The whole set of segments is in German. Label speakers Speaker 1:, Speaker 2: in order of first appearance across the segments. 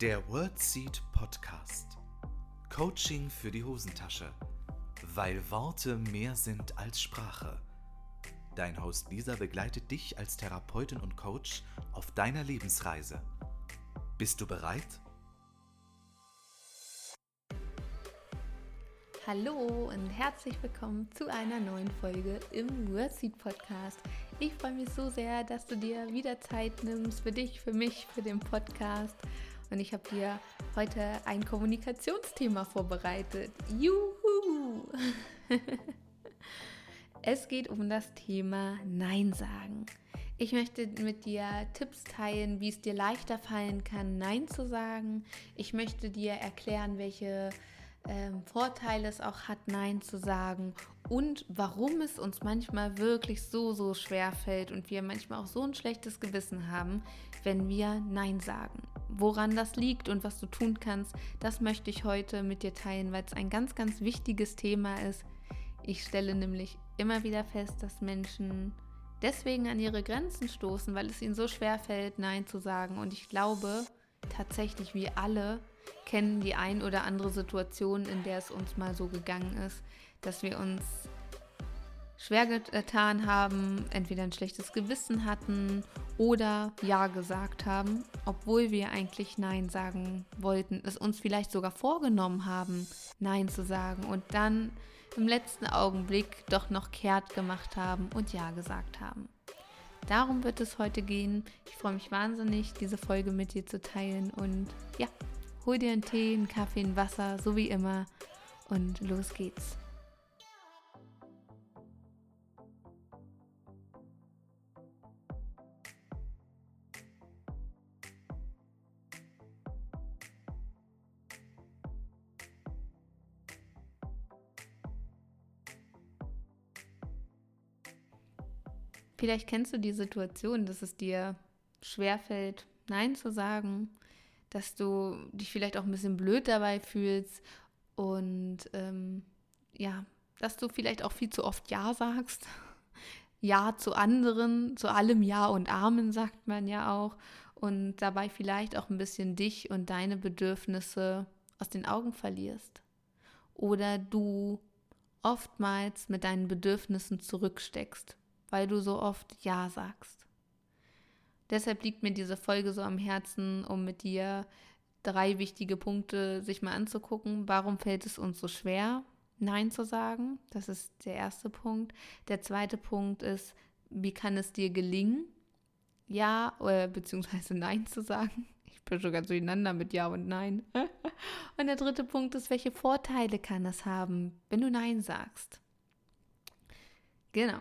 Speaker 1: Der WordSeed Podcast. Coaching für die Hosentasche. Weil Worte mehr sind als Sprache. Dein Host Lisa begleitet dich als Therapeutin und Coach auf deiner Lebensreise. Bist du bereit?
Speaker 2: Hallo und herzlich willkommen zu einer neuen Folge im WordSeed Podcast. Ich freue mich so sehr, dass du dir wieder Zeit nimmst für dich, für mich, für den Podcast. Und ich habe dir heute ein Kommunikationsthema vorbereitet. Juhu! es geht um das Thema Nein sagen. Ich möchte mit dir Tipps teilen, wie es dir leichter fallen kann, Nein zu sagen. Ich möchte dir erklären, welche ähm, Vorteile es auch hat, Nein zu sagen und warum es uns manchmal wirklich so, so schwer fällt und wir manchmal auch so ein schlechtes Gewissen haben, wenn wir Nein sagen. Woran das liegt und was du tun kannst, das möchte ich heute mit dir teilen, weil es ein ganz, ganz wichtiges Thema ist. Ich stelle nämlich immer wieder fest, dass Menschen deswegen an ihre Grenzen stoßen, weil es ihnen so schwer fällt, Nein zu sagen. Und ich glaube tatsächlich, wir alle kennen die ein oder andere Situation, in der es uns mal so gegangen ist, dass wir uns schwer getan haben, entweder ein schlechtes Gewissen hatten oder Ja gesagt haben, obwohl wir eigentlich Nein sagen wollten, es uns vielleicht sogar vorgenommen haben, Nein zu sagen und dann im letzten Augenblick doch noch kehrt gemacht haben und Ja gesagt haben. Darum wird es heute gehen. Ich freue mich wahnsinnig, diese Folge mit dir zu teilen und ja, hol dir einen Tee, einen Kaffee, ein Wasser, so wie immer und los geht's. Vielleicht kennst du die Situation, dass es dir schwerfällt, Nein zu sagen, dass du dich vielleicht auch ein bisschen blöd dabei fühlst und ähm, ja, dass du vielleicht auch viel zu oft Ja sagst. Ja zu anderen, zu allem Ja und Amen sagt man ja auch und dabei vielleicht auch ein bisschen dich und deine Bedürfnisse aus den Augen verlierst. Oder du oftmals mit deinen Bedürfnissen zurücksteckst, weil du so oft Ja sagst. Deshalb liegt mir diese Folge so am Herzen, um mit dir drei wichtige Punkte sich mal anzugucken. Warum fällt es uns so schwer, Nein zu sagen? Das ist der erste Punkt. Der zweite Punkt ist, wie kann es dir gelingen, Ja oder beziehungsweise Nein zu sagen? Ich bin schon ganz durcheinander mit Ja und Nein. Und der dritte Punkt ist, welche Vorteile kann es haben, wenn du Nein sagst? Genau.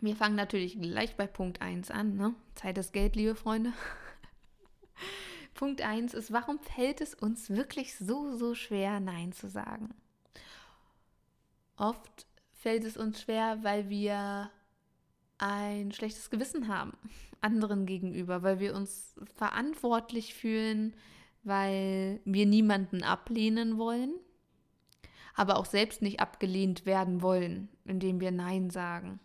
Speaker 2: Wir fangen natürlich gleich bei Punkt 1 an. Ne? Zeit ist Geld, liebe Freunde. Punkt 1 ist, warum fällt es uns wirklich so, so schwer, Nein zu sagen? Oft fällt es uns schwer, weil wir ein schlechtes Gewissen haben anderen gegenüber, weil wir uns verantwortlich fühlen, weil wir niemanden ablehnen wollen, aber auch selbst nicht abgelehnt werden wollen, indem wir Nein sagen.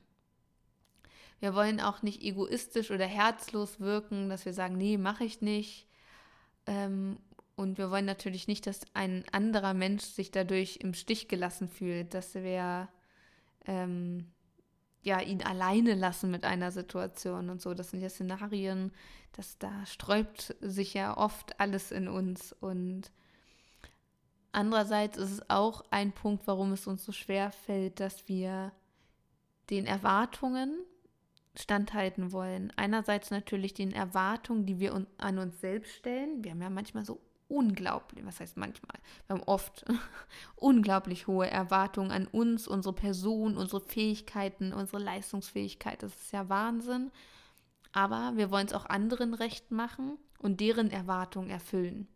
Speaker 2: Wir wollen auch nicht egoistisch oder herzlos wirken, dass wir sagen, nee, mache ich nicht. Ähm, und wir wollen natürlich nicht, dass ein anderer Mensch sich dadurch im Stich gelassen fühlt, dass wir ähm, ja, ihn alleine lassen mit einer Situation und so. Das sind ja Szenarien, dass da sträubt sich ja oft alles in uns. Und andererseits ist es auch ein Punkt, warum es uns so schwer fällt, dass wir den Erwartungen standhalten wollen. Einerseits natürlich den Erwartungen, die wir an uns selbst stellen. Wir haben ja manchmal so unglaublich, was heißt manchmal, wir haben oft unglaublich hohe Erwartungen an uns, unsere Person, unsere Fähigkeiten, unsere Leistungsfähigkeit. Das ist ja Wahnsinn. Aber wir wollen es auch anderen recht machen und deren Erwartungen erfüllen.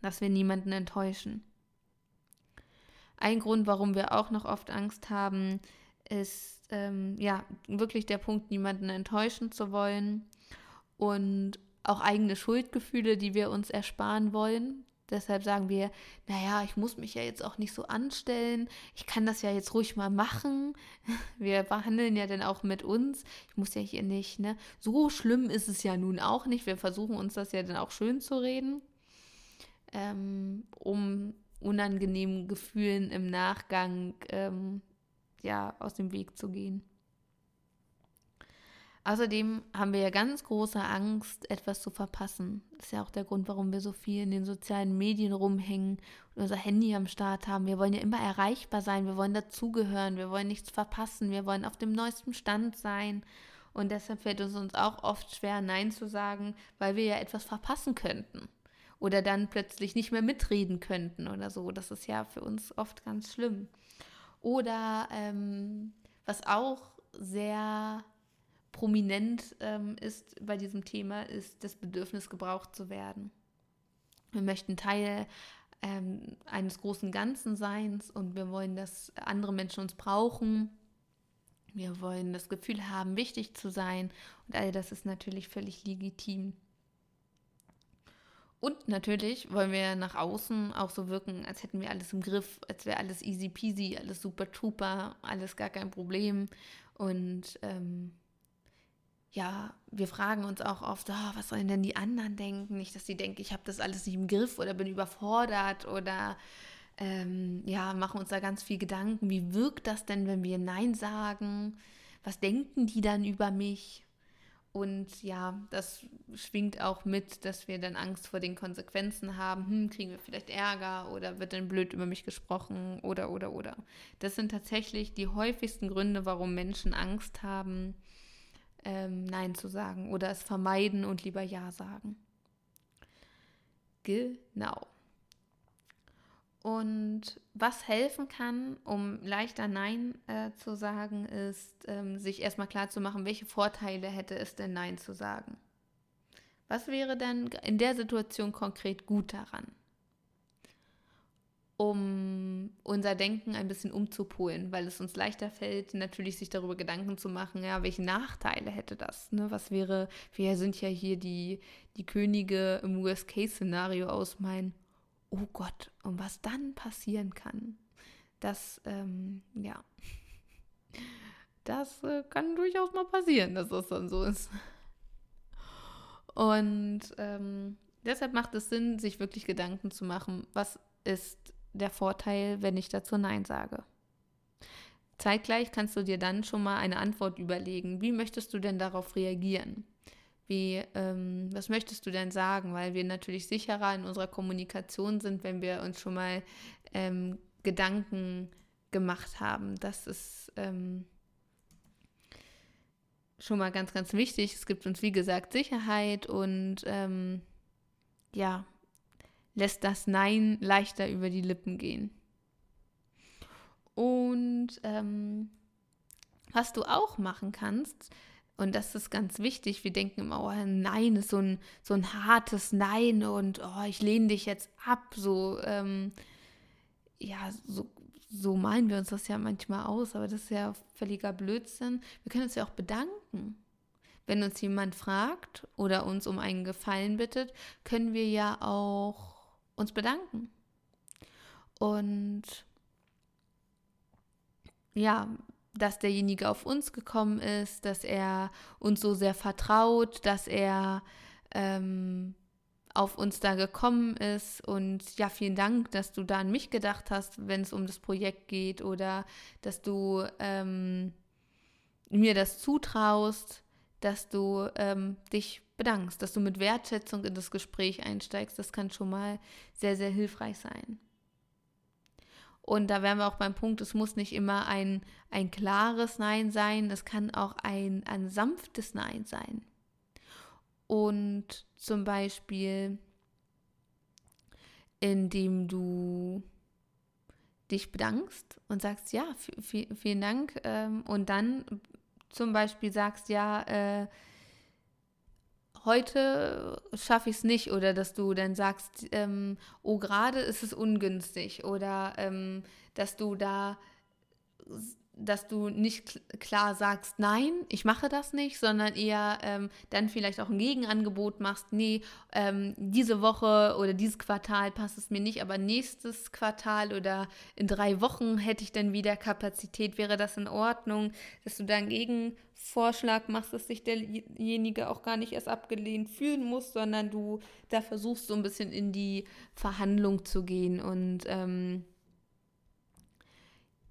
Speaker 2: Dass wir niemanden enttäuschen. Ein Grund, warum wir auch noch oft Angst haben, ist ähm, ja wirklich der Punkt, niemanden enttäuschen zu wollen und auch eigene Schuldgefühle, die wir uns ersparen wollen, Deshalb sagen wir, naja, ich muss mich ja jetzt auch nicht so anstellen. Ich kann das ja jetzt ruhig mal machen. Wir behandeln ja dann auch mit uns. Ich muss ja hier nicht, ne? So schlimm ist es ja nun auch nicht. Wir versuchen uns das ja dann auch schön zu reden, ähm, um unangenehmen Gefühlen im Nachgang ähm, ja aus dem Weg zu gehen. Außerdem haben wir ja ganz große Angst, etwas zu verpassen. Das ist ja auch der Grund, warum wir so viel in den sozialen Medien rumhängen und unser Handy am Start haben. Wir wollen ja immer erreichbar sein, wir wollen dazugehören, wir wollen nichts verpassen, wir wollen auf dem neuesten Stand sein. Und deshalb fällt es uns auch oft schwer, Nein zu sagen, weil wir ja etwas verpassen könnten. Oder dann plötzlich nicht mehr mitreden könnten oder so. Das ist ja für uns oft ganz schlimm. Oder ähm, was auch sehr prominent ähm, ist bei diesem Thema, ist das Bedürfnis, gebraucht zu werden. Wir möchten Teil ähm, eines großen Ganzen sein und wir wollen, dass andere Menschen uns brauchen. Wir wollen das Gefühl haben, wichtig zu sein und all das ist natürlich völlig legitim. Und natürlich wollen wir nach außen auch so wirken, als hätten wir alles im Griff, als wäre alles easy peasy, alles super trooper, alles gar kein Problem. Und ähm, ja, wir fragen uns auch oft, oh, was sollen denn die anderen denken? Nicht, dass sie denken, ich habe das alles nicht im Griff oder bin überfordert oder ähm, ja, machen uns da ganz viel Gedanken. Wie wirkt das denn, wenn wir Nein sagen? Was denken die dann über mich? Und ja, das schwingt auch mit, dass wir dann Angst vor den Konsequenzen haben. Hm, kriegen wir vielleicht Ärger oder wird dann blöd über mich gesprochen oder, oder, oder. Das sind tatsächlich die häufigsten Gründe, warum Menschen Angst haben, ähm, Nein zu sagen oder es vermeiden und lieber Ja sagen. Genau. Und was helfen kann, um leichter Nein äh, zu sagen, ist, ähm, sich erstmal klar zu machen, welche Vorteile hätte es denn Nein zu sagen. Was wäre denn in der Situation konkret gut daran? um unser Denken ein bisschen umzupolen, weil es uns leichter fällt, natürlich sich darüber Gedanken zu machen, ja, welche Nachteile hätte das? Ne? Was wäre, wir sind ja hier die, die Könige im Worst-Case-Szenario aus mein, oh Gott, und was dann passieren kann, das, ähm, ja, das äh, kann durchaus mal passieren, dass das dann so ist. Und ähm, deshalb macht es Sinn, sich wirklich Gedanken zu machen, was ist der Vorteil, wenn ich dazu Nein sage. Zeitgleich kannst du dir dann schon mal eine Antwort überlegen. Wie möchtest du denn darauf reagieren? Wie, ähm, was möchtest du denn sagen? Weil wir natürlich sicherer in unserer Kommunikation sind, wenn wir uns schon mal ähm, Gedanken gemacht haben. Das ist ähm, schon mal ganz, ganz wichtig. Es gibt uns, wie gesagt, Sicherheit und ähm, ja, lässt das Nein leichter über die Lippen gehen. Und ähm, was du auch machen kannst, und das ist ganz wichtig, wir denken immer, oh, Nein ist so ein, so ein hartes Nein und oh, ich lehne dich jetzt ab. So, ähm, ja, so, so meinen wir uns das ja manchmal aus, aber das ist ja völliger Blödsinn. Wir können uns ja auch bedanken. Wenn uns jemand fragt oder uns um einen Gefallen bittet, können wir ja auch uns bedanken. Und ja, dass derjenige auf uns gekommen ist, dass er uns so sehr vertraut, dass er ähm, auf uns da gekommen ist. Und ja, vielen Dank, dass du da an mich gedacht hast, wenn es um das Projekt geht oder dass du ähm, mir das zutraust, dass du ähm, dich bedankst, dass du mit Wertschätzung in das Gespräch einsteigst. Das kann schon mal sehr, sehr hilfreich sein. Und da wären wir auch beim Punkt, es muss nicht immer ein, ein klares Nein sein, es kann auch ein, ein sanftes Nein sein. Und zum Beispiel, indem du dich bedankst und sagst, ja, vielen Dank. Ähm, und dann zum Beispiel sagst, ja, äh, heute schaffe ich es nicht oder dass du dann sagst, ähm, oh, gerade ist es ungünstig oder ähm, dass du da dass du nicht klar sagst, nein, ich mache das nicht, sondern eher ähm, dann vielleicht auch ein Gegenangebot machst, nee, ähm, diese Woche oder dieses Quartal passt es mir nicht, aber nächstes Quartal oder in drei Wochen hätte ich dann wieder Kapazität, wäre das in Ordnung, dass du dann Gegenvorschlag machst, dass sich derjenige auch gar nicht erst abgelehnt fühlen muss, sondern du da versuchst so ein bisschen in die Verhandlung zu gehen und ähm,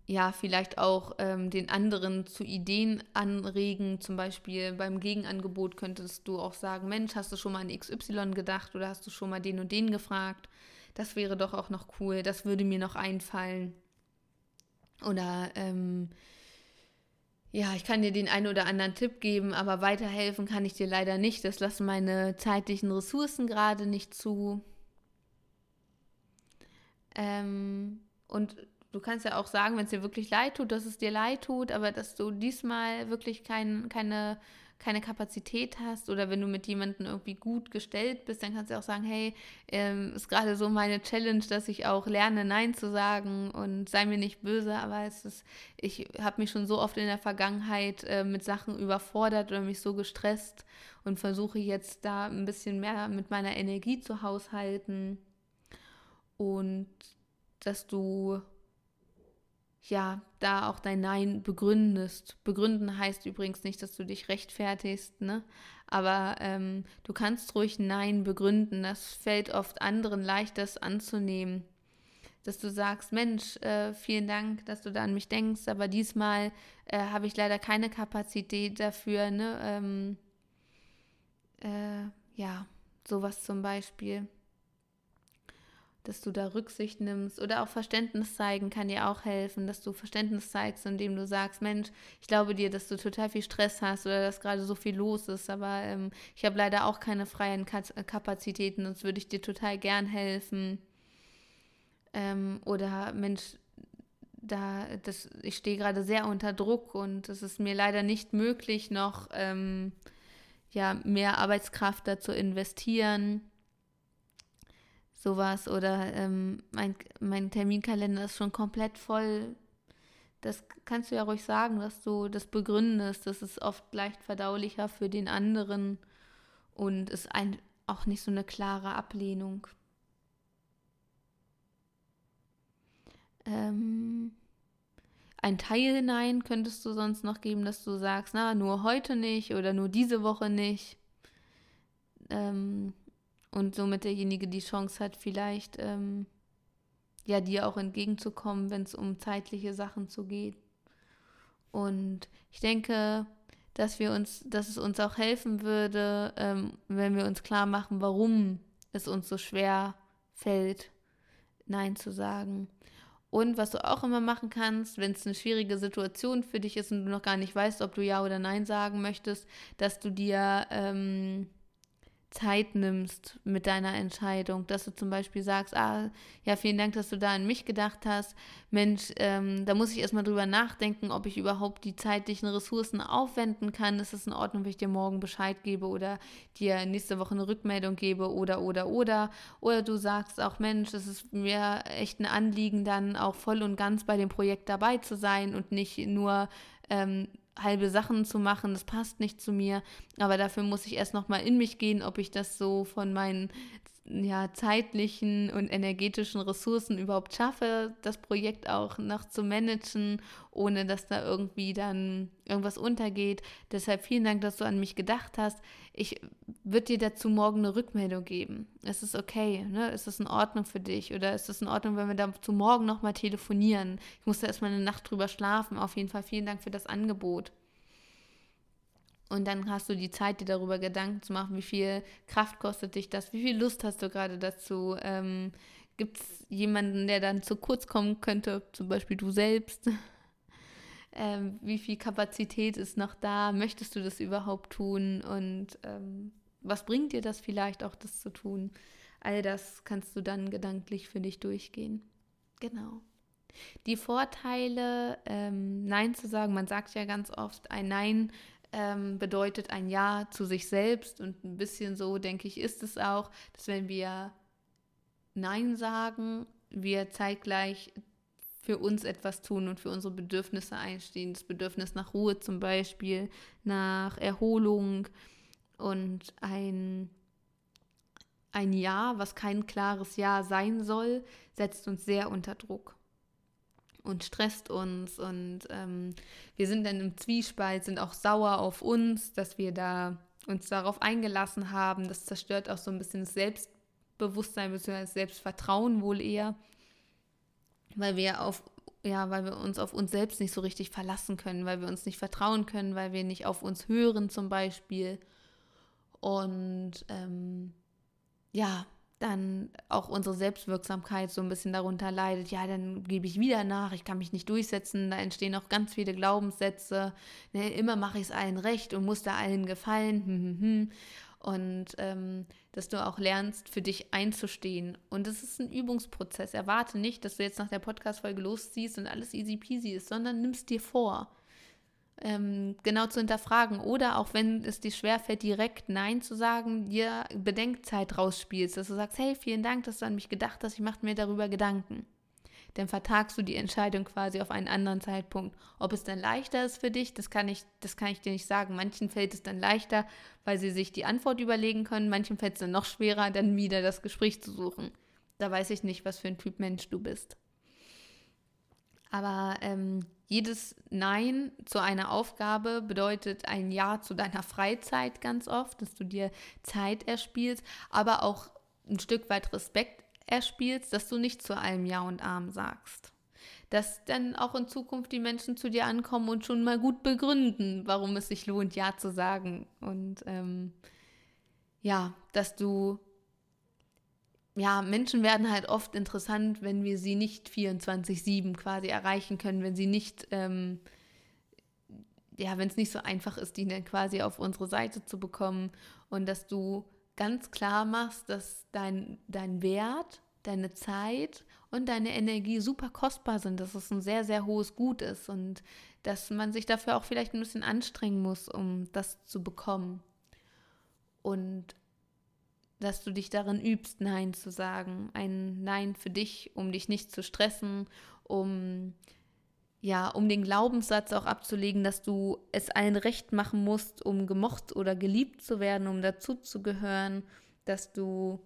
Speaker 2: ja, vielleicht auch ähm, den anderen zu Ideen anregen. Zum Beispiel beim Gegenangebot könntest du auch sagen, Mensch, hast du schon mal an XY gedacht oder hast du schon mal den und den gefragt? Das wäre doch auch noch cool, das würde mir noch einfallen. Oder ähm, ja, ich kann dir den einen oder anderen Tipp geben, aber weiterhelfen kann ich dir leider nicht. Das lassen meine zeitlichen Ressourcen gerade nicht zu. Ähm, und du kannst ja auch sagen, wenn es dir wirklich leid tut, dass es dir leid tut, aber dass du diesmal wirklich kein, keine, keine Kapazität hast oder wenn du mit jemandem irgendwie gut gestellt bist, dann kannst du auch sagen, hey, ähm, ist gerade so meine Challenge, dass ich auch lerne, Nein zu sagen und sei mir nicht böse, aber es ist, ich habe mich schon so oft in der Vergangenheit äh, mit Sachen überfordert oder mich so gestresst und versuche jetzt da ein bisschen mehr mit meiner Energie zu haushalten. Und dass du ja, da auch dein Nein begründest. Begründen heißt übrigens nicht, dass du dich rechtfertigst, ne? Aber ähm, du kannst ruhig Nein begründen. Das fällt oft anderen leicht, das anzunehmen. Dass du sagst, Mensch, äh, vielen Dank, dass du da an mich denkst, aber diesmal äh, habe ich leider keine Kapazität dafür, ne? Ähm, äh, ja, sowas zum Beispiel dass du da Rücksicht nimmst oder auch Verständnis zeigen kann dir auch helfen, dass du Verständnis zeigst, indem du sagst, Mensch, ich glaube dir, dass du total viel Stress hast oder dass gerade so viel los ist, aber ähm, ich habe leider auch keine freien Kapazitäten, sonst würde ich dir total gern helfen. Ähm, oder Mensch, da, das, ich stehe gerade sehr unter Druck und es ist mir leider nicht möglich, noch ähm, ja, mehr Arbeitskraft dazu investieren sowas oder ähm, mein, mein Terminkalender ist schon komplett voll. Das kannst du ja ruhig sagen, dass du das begründest. Das ist oft leicht verdaulicher für den anderen und ist ein, auch nicht so eine klare Ablehnung. Ähm, ein Teil Nein könntest du sonst noch geben, dass du sagst, na, nur heute nicht oder nur diese Woche nicht. Ähm, und somit derjenige die Chance hat, vielleicht ähm, ja dir auch entgegenzukommen, wenn es um zeitliche Sachen zu geht. Und ich denke, dass wir uns, dass es uns auch helfen würde, ähm, wenn wir uns klar machen, warum es uns so schwer fällt, Nein zu sagen. Und was du auch immer machen kannst, wenn es eine schwierige Situation für dich ist und du noch gar nicht weißt, ob du Ja oder Nein sagen möchtest, dass du dir ähm, Zeit nimmst mit deiner Entscheidung, dass du zum Beispiel sagst, ah, ja, vielen Dank, dass du da an mich gedacht hast. Mensch, ähm, da muss ich erstmal drüber nachdenken, ob ich überhaupt die zeitlichen Ressourcen aufwenden kann. Ist es in Ordnung, wenn ich dir morgen Bescheid gebe oder dir nächste Woche eine Rückmeldung gebe oder, oder, oder. Oder du sagst auch, Mensch, es ist mir echt ein Anliegen, dann auch voll und ganz bei dem Projekt dabei zu sein und nicht nur ähm, halbe Sachen zu machen, das passt nicht zu mir, aber dafür muss ich erst noch mal in mich gehen, ob ich das so von meinen ja, zeitlichen und energetischen Ressourcen überhaupt schaffe, das Projekt auch noch zu managen, ohne dass da irgendwie dann irgendwas untergeht. Deshalb vielen Dank, dass du an mich gedacht hast. Ich würde dir dazu morgen eine Rückmeldung geben. Es ist okay, ne? Ist es in Ordnung für dich? Oder ist es in Ordnung, wenn wir dazu morgen nochmal telefonieren? Ich musste erstmal eine Nacht drüber schlafen. Auf jeden Fall vielen Dank für das Angebot. Und dann hast du die Zeit, dir darüber Gedanken zu machen, wie viel Kraft kostet dich das, wie viel Lust hast du gerade dazu. Ähm, Gibt es jemanden, der dann zu kurz kommen könnte, zum Beispiel du selbst? ähm, wie viel Kapazität ist noch da? Möchtest du das überhaupt tun? Und ähm, was bringt dir das vielleicht auch, das zu tun? All das kannst du dann gedanklich für dich durchgehen. Genau. Die Vorteile, ähm, Nein zu sagen, man sagt ja ganz oft, ein Nein ähm, bedeutet ein Ja zu sich selbst und ein bisschen so, denke ich, ist es auch, dass wenn wir Nein sagen, wir zeitgleich für uns etwas tun und für unsere Bedürfnisse einstehen. Das Bedürfnis nach Ruhe zum Beispiel, nach Erholung und ein, ein Ja, was kein klares Ja sein soll, setzt uns sehr unter Druck und stresst uns und ähm, wir sind dann im Zwiespalt, sind auch sauer auf uns, dass wir da uns darauf eingelassen haben. Das zerstört auch so ein bisschen das Selbstbewusstsein bzw. das Selbstvertrauen wohl eher weil wir auf ja, weil wir uns auf uns selbst nicht so richtig verlassen können, weil wir uns nicht vertrauen können, weil wir nicht auf uns hören zum Beispiel. Und ähm, ja, dann auch unsere Selbstwirksamkeit so ein bisschen darunter leidet. Ja, dann gebe ich wieder nach, ich kann mich nicht durchsetzen, da entstehen auch ganz viele Glaubenssätze. Ne, immer mache ich es allen recht und muss da allen gefallen. Hm, hm, hm und ähm, dass du auch lernst, für dich einzustehen. Und es ist ein Übungsprozess. Erwarte nicht, dass du jetzt nach der Podcast-Folge losziehst und alles easy peasy ist, sondern nimmst dir vor, ähm, genau zu hinterfragen. Oder auch wenn es dir schwerfällt, direkt Nein zu sagen, dir Bedenkzeit rausspielst, dass du sagst, hey, vielen Dank, dass du an mich gedacht hast, ich mache mir darüber Gedanken dann vertagst du die Entscheidung quasi auf einen anderen Zeitpunkt. Ob es dann leichter ist für dich, das kann ich, das kann ich dir nicht sagen. Manchen fällt es dann leichter, weil sie sich die Antwort überlegen können. Manchen fällt es dann noch schwerer, dann wieder das Gespräch zu suchen. Da weiß ich nicht, was für ein Typ Mensch du bist. Aber ähm, jedes Nein zu einer Aufgabe bedeutet ein Ja zu deiner Freizeit ganz oft, dass du dir Zeit erspielst, aber auch ein Stück weit Respekt erspielst, dass du nicht zu allem Ja und Arm sagst. Dass dann auch in Zukunft die Menschen zu dir ankommen und schon mal gut begründen, warum es sich lohnt, Ja zu sagen. Und ähm, ja, dass du, ja, Menschen werden halt oft interessant, wenn wir sie nicht 24-7 quasi erreichen können, wenn sie nicht, ähm, ja, wenn es nicht so einfach ist, die dann quasi auf unsere Seite zu bekommen und dass du ganz klar machst, dass dein, dein Wert, deine Zeit und deine Energie super kostbar sind, dass es ein sehr, sehr hohes Gut ist und dass man sich dafür auch vielleicht ein bisschen anstrengen muss, um das zu bekommen. Und dass du dich darin übst, Nein zu sagen. Ein Nein für dich, um dich nicht zu stressen, um ja, um den Glaubenssatz auch abzulegen, dass du es allen recht machen musst, um gemocht oder geliebt zu werden, um dazuzugehören, dass du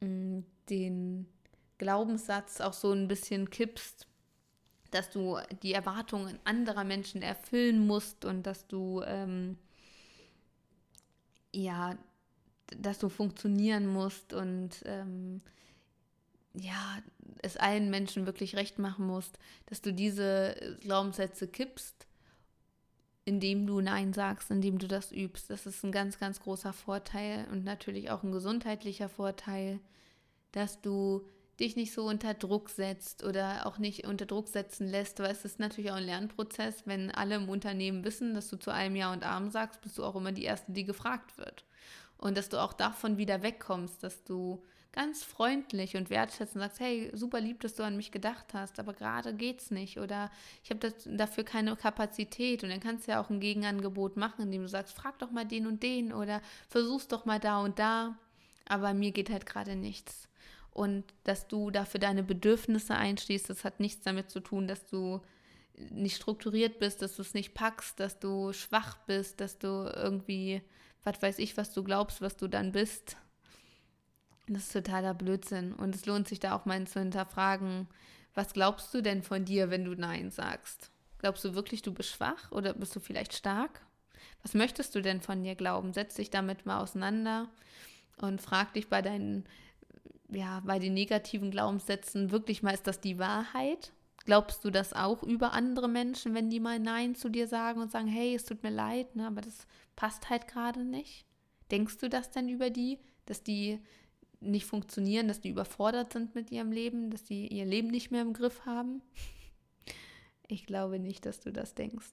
Speaker 2: mh, mm, den Glaubenssatz auch so ein bisschen kippst, dass du die Erwartungen anderer Menschen erfüllen musst und dass du ähm, ja, dass du funktionieren musst und ähm, ja, es allen Menschen wirklich recht machen musst, dass du diese Glaubenssätze kippst, indem du Nein sagst, indem du das übst. Das ist ein ganz, ganz großer Vorteil und natürlich auch ein gesundheitlicher Vorteil, dass du dich nicht so unter Druck setzt oder auch nicht unter Druck setzen lässt, weil es ist natürlich auch ein Lernprozess. Wenn alle im Unternehmen wissen, dass du zu allem Ja und Arm sagst, bist du auch immer die Erste, die gefragt wird. Und dass du auch davon wieder wegkommst, dass du ganz freundlich und wertschätzend sagst, hey, super lieb, dass du an mich gedacht hast, aber gerade geht's nicht. Oder ich habe dafür keine Kapazität. Und dann kannst du ja auch ein Gegenangebot machen, indem du sagst, frag doch mal den und den oder versuch's doch mal da und da, aber mir geht halt gerade nichts. Und dass du dafür deine Bedürfnisse einstehst, das hat nichts damit zu tun, dass du nicht strukturiert bist, dass du es nicht packst, dass du schwach bist, dass du irgendwie, was weiß ich, was du glaubst, was du dann bist, das ist totaler Blödsinn. Und es lohnt sich da auch mal zu hinterfragen, was glaubst du denn von dir, wenn du Nein sagst? Glaubst du wirklich, du bist schwach oder bist du vielleicht stark? Was möchtest du denn von dir glauben? Setz dich damit mal auseinander und frag dich bei deinen, ja, bei den negativen Glaubenssätzen wirklich mal, ist das die Wahrheit? Glaubst du das auch über andere Menschen, wenn die mal Nein zu dir sagen und sagen, hey, es tut mir leid, ne, aber das passt halt gerade nicht? Denkst du das denn über die, dass die nicht funktionieren, dass die überfordert sind mit ihrem Leben, dass die ihr Leben nicht mehr im Griff haben? Ich glaube nicht, dass du das denkst.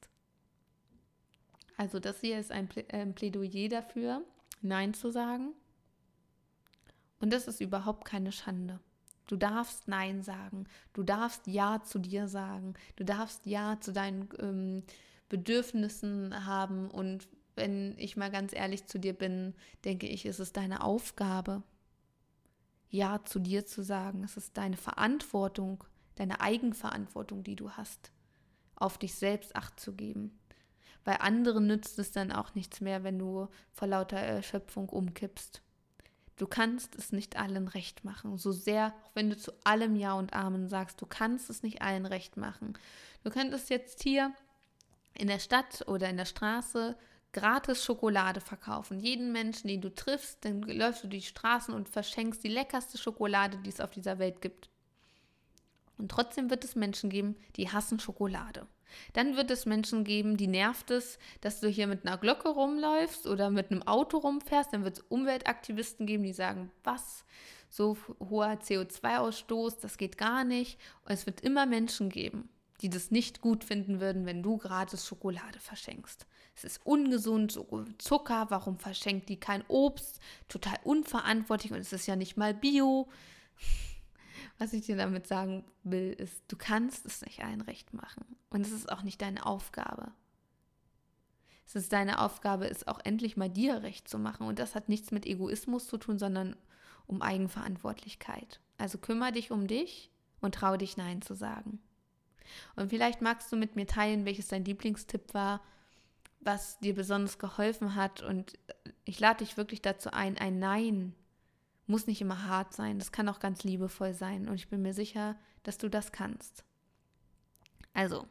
Speaker 2: Also das hier ist ein Plädoyer dafür, Nein zu sagen. Und das ist überhaupt keine Schande. Du darfst Nein sagen. Du darfst Ja zu dir sagen. Du darfst Ja zu deinen ähm, Bedürfnissen haben. Und wenn ich mal ganz ehrlich zu dir bin, denke ich, ist es deine Aufgabe, ja zu dir zu sagen. Es ist deine Verantwortung, deine Eigenverantwortung, die du hast, auf dich selbst acht zu geben. Weil anderen nützt es dann auch nichts mehr, wenn du vor lauter Erschöpfung umkippst. Du kannst es nicht allen recht machen. So sehr, auch wenn du zu allem Ja und Amen sagst, du kannst es nicht allen recht machen. Du könntest jetzt hier in der Stadt oder in der Straße gratis Schokolade verkaufen. Jeden Menschen, den du triffst, dann läufst du die Straßen und verschenkst die leckerste Schokolade, die es auf dieser Welt gibt. Und trotzdem wird es Menschen geben, die hassen Schokolade. Dann wird es Menschen geben, die nervt es, dass du hier mit einer Glocke rumläufst oder mit einem Auto rumfährst. Dann wird es Umweltaktivisten geben, die sagen, was, so hoher CO2-Ausstoß, das geht gar nicht. Und es wird immer Menschen geben, die das nicht gut finden würden, wenn du gratis Schokolade verschenkst. Es ist ungesund, Zucker, warum verschenkt die kein Obst? Total unverantwortlich und es ist ja nicht mal Bio. Was ich dir damit sagen will, ist, du kannst es nicht allen recht machen. Und es ist auch nicht deine Aufgabe. Es ist deine Aufgabe, es auch endlich mal dir recht zu machen. Und das hat nichts mit Egoismus zu tun, sondern um Eigenverantwortlichkeit. Also kümmere dich um dich und trau dich Nein zu sagen. Und vielleicht magst du mit mir teilen, welches dein Lieblingstipp war, was dir besonders geholfen hat. Und ich lade dich wirklich dazu ein, ein Nein muss nicht immer hart sein, das kann auch ganz liebevoll sein und ich bin mir sicher, dass du das kannst. Also,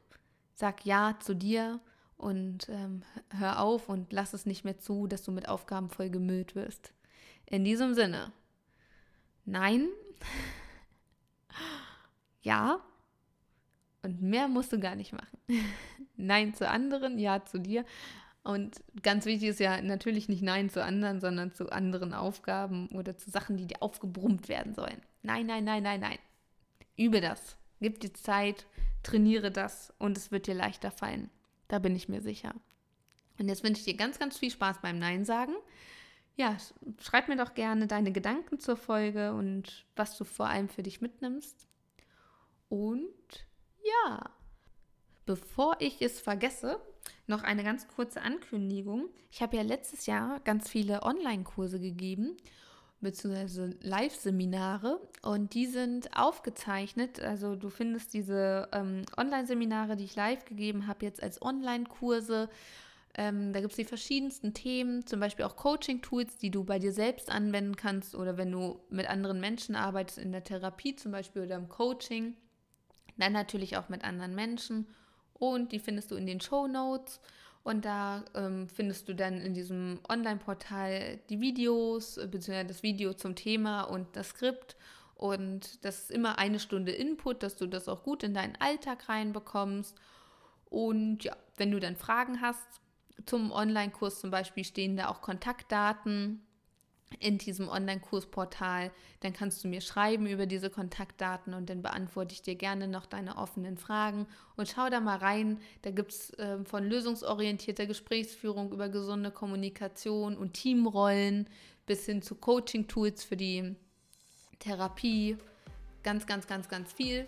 Speaker 2: sag Ja zu dir und ähm, hör auf und lass es nicht mehr zu, dass du mit Aufgaben voll gemüllt wirst. In diesem Sinne, nein, ja und mehr musst du gar nicht machen. nein zu anderen, ja zu dir. Und ganz wichtig ist ja natürlich nicht Nein zu anderen, sondern zu anderen Aufgaben oder zu Sachen, die dir aufgebrummt werden sollen. Nein, nein, nein, nein, nein. Übe das. Gib dir Zeit, trainiere das und es wird dir leichter fallen. Da bin ich mir sicher. Und jetzt wünsche ich dir ganz, ganz viel Spaß beim Nein sagen. Ja, schreib mir doch gerne deine Gedanken zur Folge und was du vor allem für dich mitnimmst. Und ja, bevor ich es vergesse, noch eine ganz kurze Ankündigung. Ich habe ja letztes Jahr ganz viele Online-Kurse gegeben, beziehungsweise Live-Seminare und die sind aufgezeichnet. Also du findest diese ähm, Online-Seminare, die ich live gegeben habe, jetzt als Online-Kurse. Ähm, da gibt es die verschiedensten Themen, zum Beispiel auch Coaching-Tools, die du bei dir selbst anwenden kannst oder wenn du mit anderen Menschen arbeitest, in der Therapie zum Beispiel oder im Coaching. Dann natürlich auch mit anderen Menschen und die findest du in den Show Notes. Und da ähm, findest du dann in diesem Online-Portal die Videos, äh, beziehungsweise das Video zum Thema und das Skript. Und das ist immer eine Stunde Input, dass du das auch gut in deinen Alltag reinbekommst. Und ja, wenn du dann Fragen hast zum Online-Kurs zum Beispiel, stehen da auch Kontaktdaten in diesem Online-Kursportal. Dann kannst du mir schreiben über diese Kontaktdaten und dann beantworte ich dir gerne noch deine offenen Fragen. Und schau da mal rein. Da gibt es äh, von lösungsorientierter Gesprächsführung über gesunde Kommunikation und Teamrollen bis hin zu Coaching-Tools für die Therapie. Ganz, ganz, ganz, ganz viel.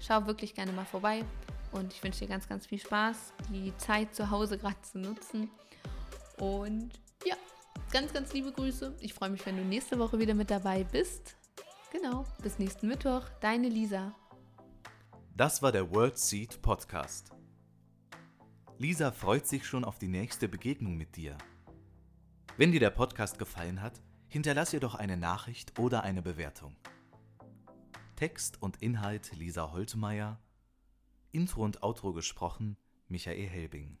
Speaker 2: Schau wirklich gerne mal vorbei. Und ich wünsche dir ganz, ganz viel Spaß, die Zeit zu Hause gerade zu nutzen. Und ja, Ganz, ganz liebe Grüße. Ich freue mich, wenn du nächste Woche wieder mit dabei bist. Genau, bis nächsten Mittwoch. Deine Lisa.
Speaker 1: Das war der World Seed Podcast. Lisa freut sich schon auf die nächste Begegnung mit dir. Wenn dir der Podcast gefallen hat, hinterlass ihr doch eine Nachricht oder eine Bewertung. Text und Inhalt Lisa Holtmeier, Intro und Outro gesprochen Michael Helbing.